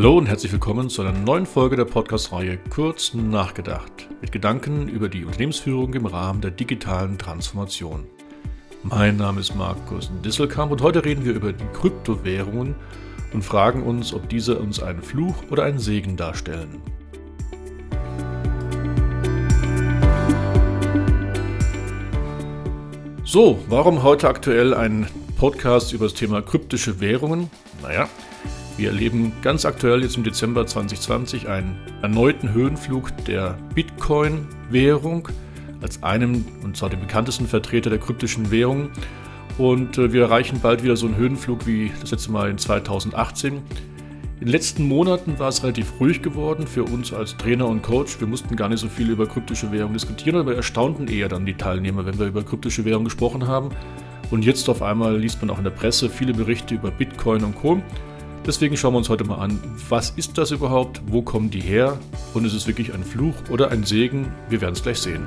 Hallo und herzlich willkommen zu einer neuen Folge der Podcast-Reihe Kurz nachgedacht mit Gedanken über die Unternehmensführung im Rahmen der digitalen Transformation. Mein Name ist Markus Disselkamp und heute reden wir über die Kryptowährungen und fragen uns, ob diese uns einen Fluch oder einen Segen darstellen. So, warum heute aktuell ein Podcast über das Thema kryptische Währungen? Naja, wir erleben ganz aktuell jetzt im Dezember 2020 einen erneuten Höhenflug der Bitcoin-Währung als einem und zwar dem bekanntesten Vertreter der kryptischen Währungen. Und äh, wir erreichen bald wieder so einen Höhenflug wie das letzte Mal in 2018. In den letzten Monaten war es relativ ruhig geworden für uns als Trainer und Coach. Wir mussten gar nicht so viel über kryptische Währung diskutieren, aber erstaunten eher dann die Teilnehmer, wenn wir über kryptische Währung gesprochen haben. Und jetzt auf einmal liest man auch in der Presse viele Berichte über Bitcoin und Co. Deswegen schauen wir uns heute mal an, was ist das überhaupt, wo kommen die her und ist es wirklich ein Fluch oder ein Segen? Wir werden es gleich sehen.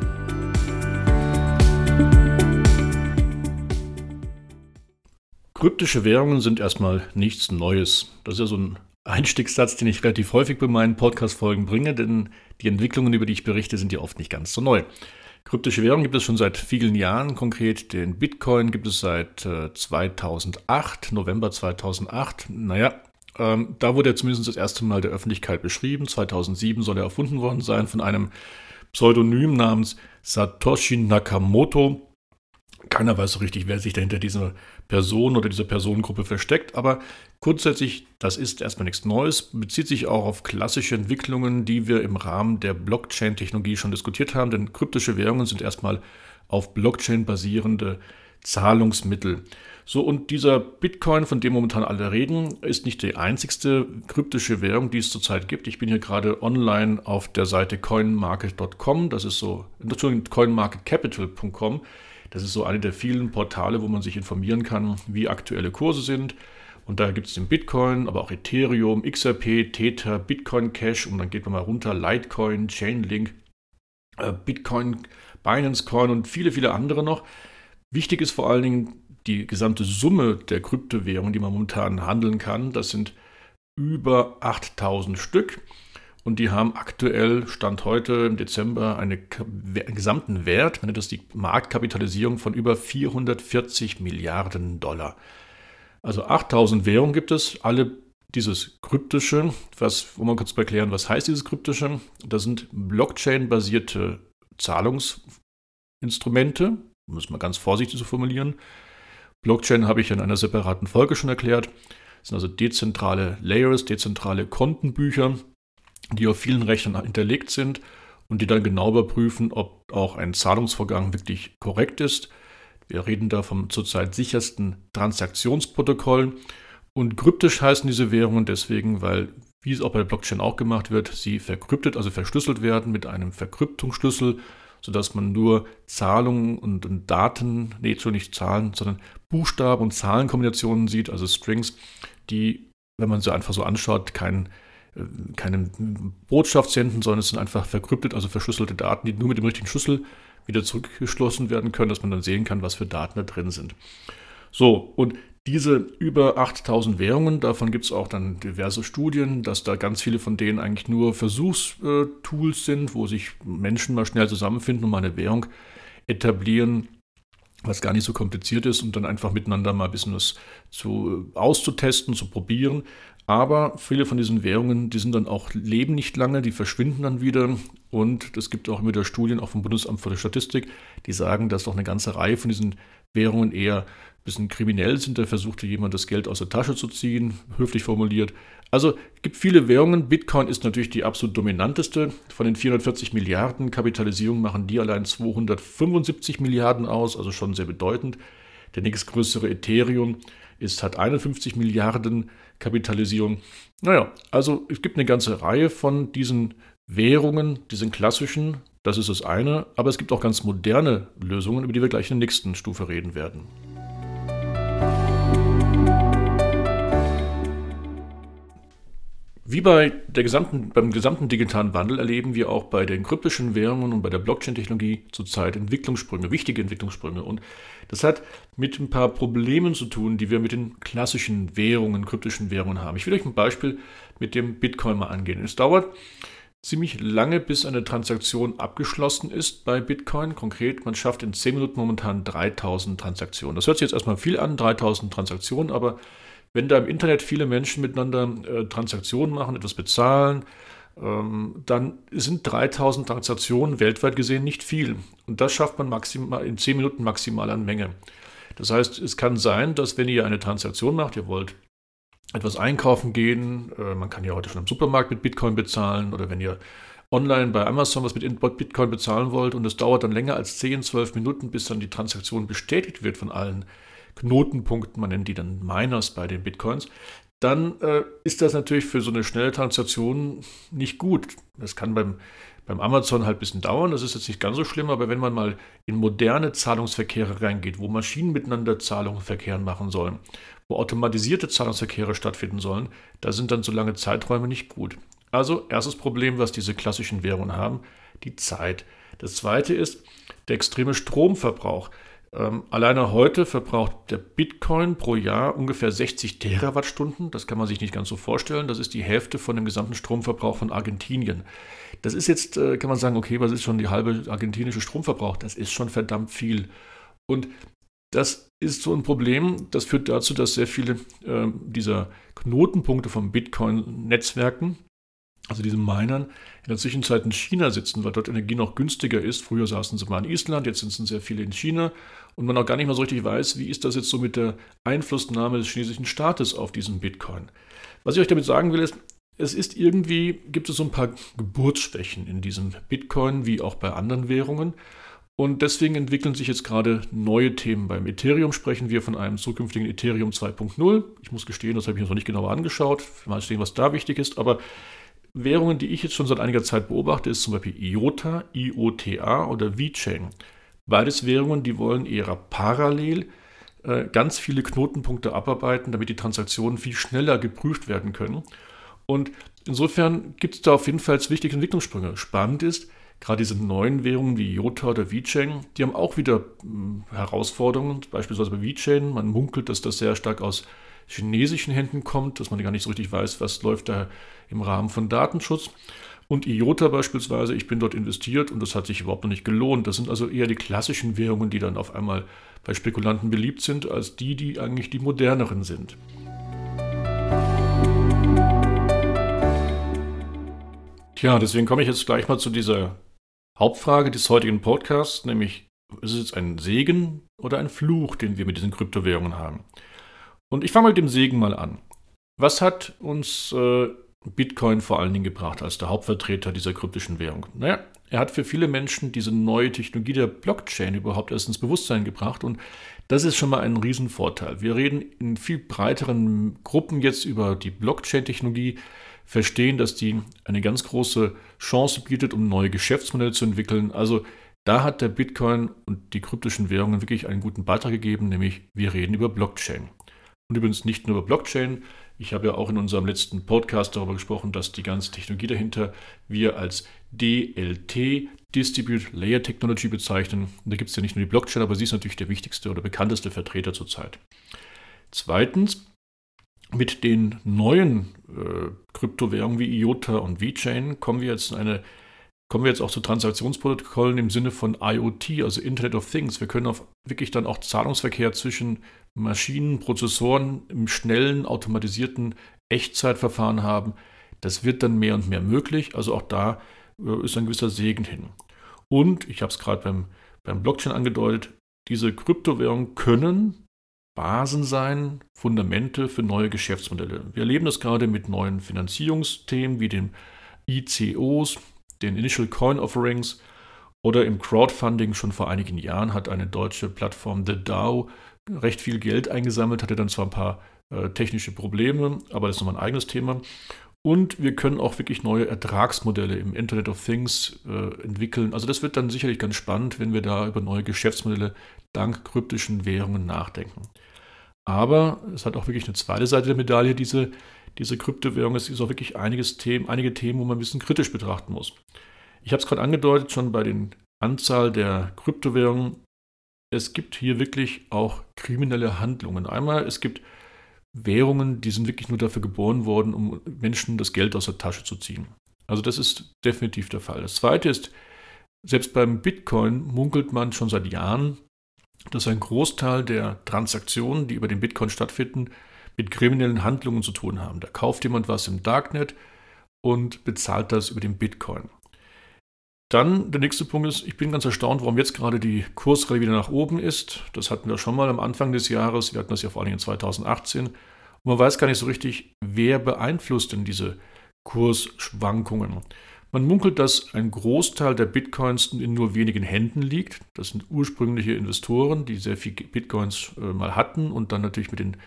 Kryptische Währungen sind erstmal nichts Neues. Das ist ja so ein Einstiegssatz, den ich relativ häufig bei meinen Podcast-Folgen bringe, denn die Entwicklungen, über die ich berichte, sind ja oft nicht ganz so neu. Kryptische Währungen gibt es schon seit vielen Jahren, konkret den Bitcoin gibt es seit äh, 2008, November 2008. Naja, ähm, da wurde er zumindest das erste Mal der Öffentlichkeit beschrieben. 2007 soll er erfunden worden sein von einem Pseudonym namens Satoshi Nakamoto. Keiner weiß so richtig, wer sich dahinter dieser Person oder dieser Personengruppe versteckt, aber grundsätzlich, das ist erstmal nichts Neues, bezieht sich auch auf klassische Entwicklungen, die wir im Rahmen der Blockchain-Technologie schon diskutiert haben, denn kryptische Währungen sind erstmal auf Blockchain basierende Zahlungsmittel. So, und dieser Bitcoin, von dem momentan alle reden, ist nicht die einzigste kryptische Währung, die es zurzeit gibt. Ich bin hier gerade online auf der Seite coinmarket.com, das ist so, Entschuldigung, coinmarketcapital.com. Das ist so eine der vielen Portale, wo man sich informieren kann, wie aktuelle Kurse sind. Und da gibt es den Bitcoin, aber auch Ethereum, XRP, Tether, Bitcoin Cash und dann geht man mal runter, Litecoin, Chainlink, äh, Bitcoin, Binance Coin und viele, viele andere noch. Wichtig ist vor allen Dingen die gesamte Summe der Kryptowährungen, die man momentan handeln kann. Das sind über 8000 Stück. Und die haben aktuell, Stand heute im Dezember, eine, einen gesamten Wert, man nennt das die Marktkapitalisierung von über 440 Milliarden Dollar. Also 8000 Währungen gibt es, alle dieses kryptische, was, wo man kurz erklären, was heißt dieses kryptische? Das sind Blockchain-basierte Zahlungsinstrumente, muss man ganz vorsichtig so formulieren. Blockchain habe ich in einer separaten Folge schon erklärt. Das sind also dezentrale Layers, dezentrale Kontenbücher, die auf vielen Rechnern hinterlegt sind und die dann genau überprüfen, ob auch ein Zahlungsvorgang wirklich korrekt ist. Wir reden da vom zurzeit sichersten Transaktionsprotokoll. Und kryptisch heißen diese Währungen deswegen, weil, wie es auch bei der Blockchain auch gemacht wird, sie verkryptet, also verschlüsselt werden mit einem Verkryptungsschlüssel, sodass man nur Zahlungen und, Daten, nee, schon nicht Zahlen, sondern Buchstaben- und Zahlenkombinationen sieht, also Strings, die, wenn man sie einfach so anschaut, kein äh, keine Botschaft senden, sondern es sind einfach verkryptet, also verschlüsselte Daten, die nur mit dem richtigen Schlüssel wieder zurückgeschlossen werden können, dass man dann sehen kann, was für Daten da drin sind. So, und diese über 8000 Währungen, davon gibt es auch dann diverse Studien, dass da ganz viele von denen eigentlich nur Versuchstools sind, wo sich Menschen mal schnell zusammenfinden und mal eine Währung etablieren, was gar nicht so kompliziert ist und dann einfach miteinander mal ein bisschen was zu, auszutesten, zu probieren. Aber viele von diesen Währungen, die sind dann auch, leben nicht lange, die verschwinden dann wieder. Und es gibt auch immer wieder Studien, auch vom Bundesamt für Statistik, die sagen, dass doch eine ganze Reihe von diesen Währungen eher ein bisschen kriminell sind. Da versuchte jemand das Geld aus der Tasche zu ziehen, höflich formuliert. Also es gibt viele Währungen. Bitcoin ist natürlich die absolut dominanteste. Von den 440 Milliarden Kapitalisierung machen die allein 275 Milliarden aus, also schon sehr bedeutend. Der nächstgrößere Ethereum ist, hat 51 Milliarden Kapitalisierung. Naja, also es gibt eine ganze Reihe von diesen Währungen, diesen klassischen, das ist das eine, aber es gibt auch ganz moderne Lösungen, über die wir gleich in der nächsten Stufe reden werden. Wie bei der gesamten, beim gesamten digitalen Wandel erleben wir auch bei den kryptischen Währungen und bei der Blockchain-Technologie zurzeit Entwicklungssprünge, wichtige Entwicklungssprünge. Und das hat mit ein paar Problemen zu tun, die wir mit den klassischen Währungen, kryptischen Währungen haben. Ich will euch ein Beispiel mit dem Bitcoin mal angehen. Es dauert ziemlich lange, bis eine Transaktion abgeschlossen ist bei Bitcoin. Konkret, man schafft in 10 Minuten momentan 3000 Transaktionen. Das hört sich jetzt erstmal viel an, 3000 Transaktionen, aber wenn da im Internet viele Menschen miteinander äh, Transaktionen machen, etwas bezahlen, ähm, dann sind 3000 Transaktionen weltweit gesehen nicht viel. Und das schafft man maximal in 10 Minuten maximal an Menge. Das heißt, es kann sein, dass wenn ihr eine Transaktion macht, ihr wollt etwas einkaufen gehen, äh, man kann ja heute schon im Supermarkt mit Bitcoin bezahlen oder wenn ihr online bei Amazon was mit Bitcoin bezahlen wollt und es dauert dann länger als 10, 12 Minuten, bis dann die Transaktion bestätigt wird von allen Knotenpunkten, man nennt die dann Miners bei den Bitcoins, dann äh, ist das natürlich für so eine schnelle Transaktion nicht gut. Das kann beim, beim Amazon halt ein bisschen dauern, das ist jetzt nicht ganz so schlimm, aber wenn man mal in moderne Zahlungsverkehre reingeht, wo Maschinen miteinander Zahlungsverkehr machen sollen, wo automatisierte Zahlungsverkehre stattfinden sollen, da sind dann so lange Zeiträume nicht gut. Also erstes Problem, was diese klassischen Währungen haben, die Zeit. Das zweite ist der extreme Stromverbrauch. Ähm, alleine heute verbraucht der Bitcoin pro Jahr ungefähr 60 Terawattstunden. Das kann man sich nicht ganz so vorstellen. Das ist die Hälfte von dem gesamten Stromverbrauch von Argentinien. Das ist jetzt, äh, kann man sagen, okay, was ist schon die halbe argentinische Stromverbrauch? Das ist schon verdammt viel. Und das ist so ein Problem. Das führt dazu, dass sehr viele äh, dieser Knotenpunkte von Bitcoin-Netzwerken also diese Minern, in der Zwischenzeit in China sitzen, weil dort Energie noch günstiger ist. Früher saßen sie mal in Island, jetzt sind sehr viele in China und man auch gar nicht mehr so richtig weiß, wie ist das jetzt so mit der Einflussnahme des chinesischen Staates auf diesen Bitcoin. Was ich euch damit sagen will, ist, es ist irgendwie, gibt es so ein paar Geburtsschwächen in diesem Bitcoin, wie auch bei anderen Währungen. Und deswegen entwickeln sich jetzt gerade neue Themen. Beim Ethereum sprechen wir von einem zukünftigen Ethereum 2.0. Ich muss gestehen, das habe ich mir noch nicht genauer angeschaut. Mal sehen, was da wichtig ist. Aber Währungen, die ich jetzt schon seit einiger Zeit beobachte, ist zum Beispiel IOTA, IOTA oder VeChain. Beides Währungen, die wollen eher parallel äh, ganz viele Knotenpunkte abarbeiten, damit die Transaktionen viel schneller geprüft werden können. Und insofern gibt es da auf jeden Fall wichtige Entwicklungssprünge. Spannend ist, gerade diese neuen Währungen wie IOTA oder VeChain, die haben auch wieder hm, Herausforderungen, beispielsweise bei VeChain. Man munkelt, dass das sehr stark aus chinesischen Händen kommt, dass man gar nicht so richtig weiß, was läuft da im Rahmen von Datenschutz. Und IOTA beispielsweise, ich bin dort investiert und das hat sich überhaupt noch nicht gelohnt. Das sind also eher die klassischen Währungen, die dann auf einmal bei Spekulanten beliebt sind, als die, die eigentlich die moderneren sind. Tja, deswegen komme ich jetzt gleich mal zu dieser Hauptfrage des heutigen Podcasts, nämlich ist es jetzt ein Segen oder ein Fluch, den wir mit diesen Kryptowährungen haben? Und ich fange mit dem Segen mal an. Was hat uns äh, Bitcoin vor allen Dingen gebracht als der Hauptvertreter dieser kryptischen Währung? Naja, er hat für viele Menschen diese neue Technologie der Blockchain überhaupt erst ins Bewusstsein gebracht und das ist schon mal ein Riesenvorteil. Wir reden in viel breiteren Gruppen jetzt über die Blockchain-Technologie, verstehen, dass die eine ganz große Chance bietet, um neue Geschäftsmodelle zu entwickeln. Also da hat der Bitcoin und die kryptischen Währungen wirklich einen guten Beitrag gegeben, nämlich wir reden über Blockchain. Und übrigens nicht nur über Blockchain. Ich habe ja auch in unserem letzten Podcast darüber gesprochen, dass die ganze Technologie dahinter wir als DLT, Distributed Layer Technology, bezeichnen. Und da gibt es ja nicht nur die Blockchain, aber sie ist natürlich der wichtigste oder bekannteste Vertreter zurzeit. Zweitens, mit den neuen äh, Kryptowährungen wie IOTA und VeChain kommen wir jetzt in eine kommen wir jetzt auch zu Transaktionsprotokollen im Sinne von IoT, also Internet of Things. Wir können auf wirklich dann auch Zahlungsverkehr zwischen Maschinen, Prozessoren im schnellen, automatisierten Echtzeitverfahren haben. Das wird dann mehr und mehr möglich. Also auch da äh, ist ein gewisser Segen hin. Und ich habe es gerade beim, beim Blockchain angedeutet, diese Kryptowährungen können Basen sein, Fundamente für neue Geschäftsmodelle. Wir erleben das gerade mit neuen Finanzierungsthemen wie den ICOs, den Initial Coin Offerings oder im Crowdfunding schon vor einigen Jahren hat eine deutsche Plattform The DAO recht viel Geld eingesammelt, hatte dann zwar ein paar äh, technische Probleme, aber das ist nochmal ein eigenes Thema. Und wir können auch wirklich neue Ertragsmodelle im Internet of Things äh, entwickeln. Also das wird dann sicherlich ganz spannend, wenn wir da über neue Geschäftsmodelle dank kryptischen Währungen nachdenken. Aber es hat auch wirklich eine zweite Seite der Medaille, diese diese Kryptowährung. Es ist auch wirklich einiges Themen, einige Themen, wo man ein bisschen kritisch betrachten muss. Ich habe es gerade angedeutet, schon bei den Anzahl der Kryptowährungen. Es gibt hier wirklich auch kriminelle Handlungen. Einmal, es gibt Währungen, die sind wirklich nur dafür geboren worden, um Menschen das Geld aus der Tasche zu ziehen. Also das ist definitiv der Fall. Das Zweite ist, selbst beim Bitcoin munkelt man schon seit Jahren, dass ein Großteil der Transaktionen, die über den Bitcoin stattfinden, mit kriminellen Handlungen zu tun haben. Da kauft jemand was im Darknet und bezahlt das über den Bitcoin. Dann der nächste Punkt ist, ich bin ganz erstaunt, warum jetzt gerade die Kursrallye wieder nach oben ist. Das hatten wir schon mal am Anfang des Jahres. Wir hatten das ja vor allen Dingen 2018. Und man weiß gar nicht so richtig, wer beeinflusst denn diese Kursschwankungen. Man munkelt, dass ein Großteil der Bitcoins in nur wenigen Händen liegt. Das sind ursprüngliche Investoren, die sehr viel Bitcoins äh, mal hatten und dann natürlich mit den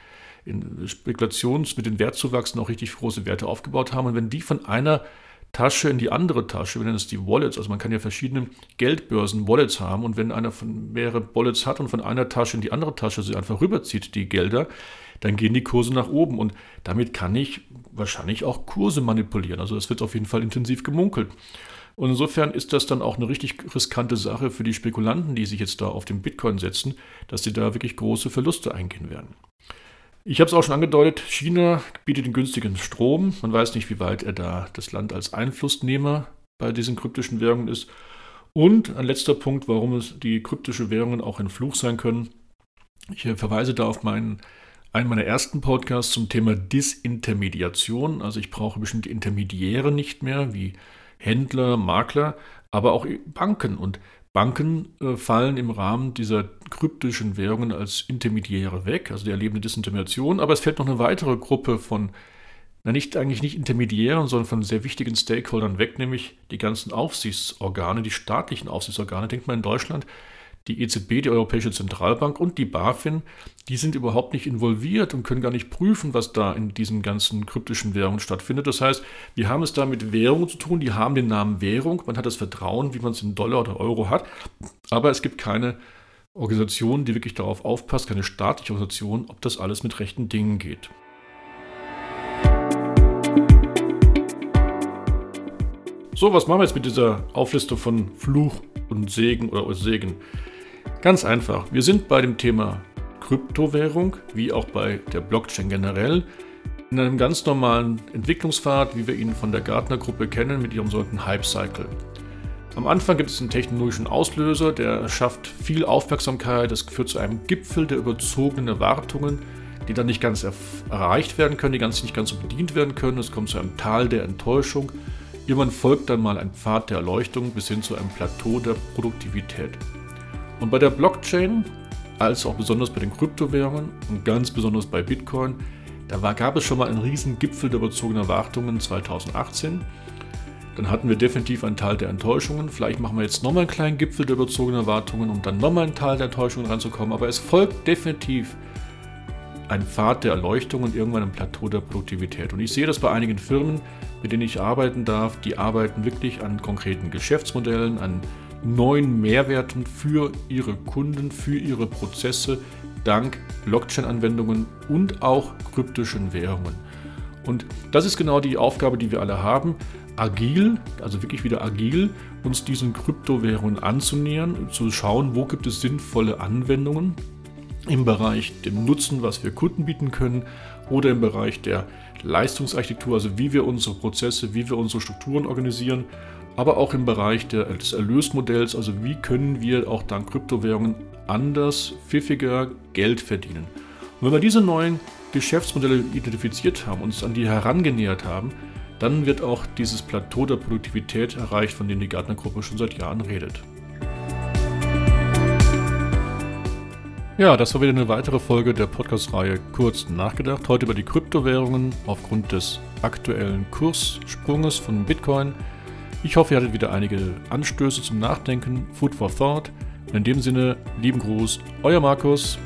Spekulations-, mit den Wertzuwachsen auch richtig große Werte aufgebaut haben. Und wenn die von einer Tasche in die andere Tasche, wir nennen es die Wallets, also man kann ja verschiedene Geldbörsen, Wallets haben und wenn einer von mehrere Wallets hat und von einer Tasche in die andere Tasche sie einfach rüberzieht, die Gelder, dann gehen die Kurse nach oben und damit kann ich wahrscheinlich auch Kurse manipulieren. Also das wird auf jeden Fall intensiv gemunkelt. Und insofern ist das dann auch eine richtig riskante Sache für die Spekulanten, die sich jetzt da auf den Bitcoin setzen, dass sie da wirklich große Verluste eingehen werden. Ich habe es auch schon angedeutet, China bietet den günstigen Strom. Man weiß nicht, wie weit er da das Land als Einflussnehmer bei diesen kryptischen Währungen ist. Und ein letzter Punkt, warum es die kryptischen Währungen auch ein Fluch sein können. Ich verweise da auf meinen einen meiner ersten Podcasts zum Thema Disintermediation. Also ich brauche bestimmte Intermediäre nicht mehr, wie Händler, Makler, aber auch Banken. Und Banken äh, fallen im Rahmen dieser kryptischen Währungen als Intermediäre weg. Also die erleben eine Disintermediation. Aber es fällt noch eine weitere Gruppe von, na nicht eigentlich nicht Intermediären, sondern von sehr wichtigen Stakeholdern weg, nämlich die ganzen Aufsichtsorgane, die staatlichen Aufsichtsorgane. Denkt man in Deutschland, die EZB, die Europäische Zentralbank und die BaFin, die sind überhaupt nicht involviert und können gar nicht prüfen, was da in diesen ganzen kryptischen Währungen stattfindet. Das heißt, wir haben es da mit Währungen zu tun, die haben den Namen Währung, man hat das Vertrauen, wie man es in Dollar oder Euro hat, aber es gibt keine Organisation, die wirklich darauf aufpasst, keine staatliche Organisation, ob das alles mit rechten Dingen geht. So, was machen wir jetzt mit dieser Auflistung von Fluch und Segen oder Segen? Ganz einfach. Wir sind bei dem Thema Kryptowährung, wie auch bei der Blockchain generell, in einem ganz normalen Entwicklungspfad, wie wir ihn von der Gartner-Gruppe kennen, mit ihrem sogenannten Hype-Cycle. Am Anfang gibt es einen technologischen Auslöser, der schafft viel Aufmerksamkeit, das führt zu einem Gipfel der überzogenen Erwartungen, die dann nicht ganz erreicht werden können, die ganz nicht ganz so bedient werden können. Es kommt zu einem Tal der Enttäuschung. Irgendwann folgt dann mal ein Pfad der Erleuchtung bis hin zu einem Plateau der Produktivität. Und bei der Blockchain, als auch besonders bei den Kryptowährungen und ganz besonders bei Bitcoin, da war, gab es schon mal einen riesen Gipfel der überzogenen Erwartungen 2018. Dann hatten wir definitiv einen Teil der Enttäuschungen. Vielleicht machen wir jetzt nochmal einen kleinen Gipfel der überzogenen Erwartungen, um dann nochmal einen Teil der Enttäuschungen ranzukommen. Aber es folgt definitiv ein Pfad der Erleuchtung und irgendwann ein Plateau der Produktivität. Und ich sehe das bei einigen Firmen, mit denen ich arbeiten darf. Die arbeiten wirklich an konkreten Geschäftsmodellen, an neuen Mehrwerten für ihre Kunden, für ihre Prozesse dank Blockchain-Anwendungen und auch kryptischen Währungen. Und das ist genau die Aufgabe, die wir alle haben, agil, also wirklich wieder agil, uns diesen Kryptowährungen anzunähern, zu schauen, wo gibt es sinnvolle Anwendungen im Bereich dem Nutzen, was wir Kunden bieten können oder im Bereich der Leistungsarchitektur, also wie wir unsere Prozesse, wie wir unsere Strukturen organisieren aber auch im Bereich der, des Erlösmodells, also wie können wir auch dank Kryptowährungen anders, pfiffiger Geld verdienen. Und wenn wir diese neuen Geschäftsmodelle identifiziert haben, uns an die herangenähert haben, dann wird auch dieses Plateau der Produktivität erreicht, von dem die Gartner-Gruppe schon seit Jahren redet. Ja, das war wieder eine weitere Folge der Podcast-Reihe Kurz nachgedacht. Heute über die Kryptowährungen aufgrund des aktuellen Kurssprunges von Bitcoin. Ich hoffe, ihr hattet wieder einige Anstöße zum Nachdenken, Food for Thought. in dem Sinne, lieben Gruß, euer Markus.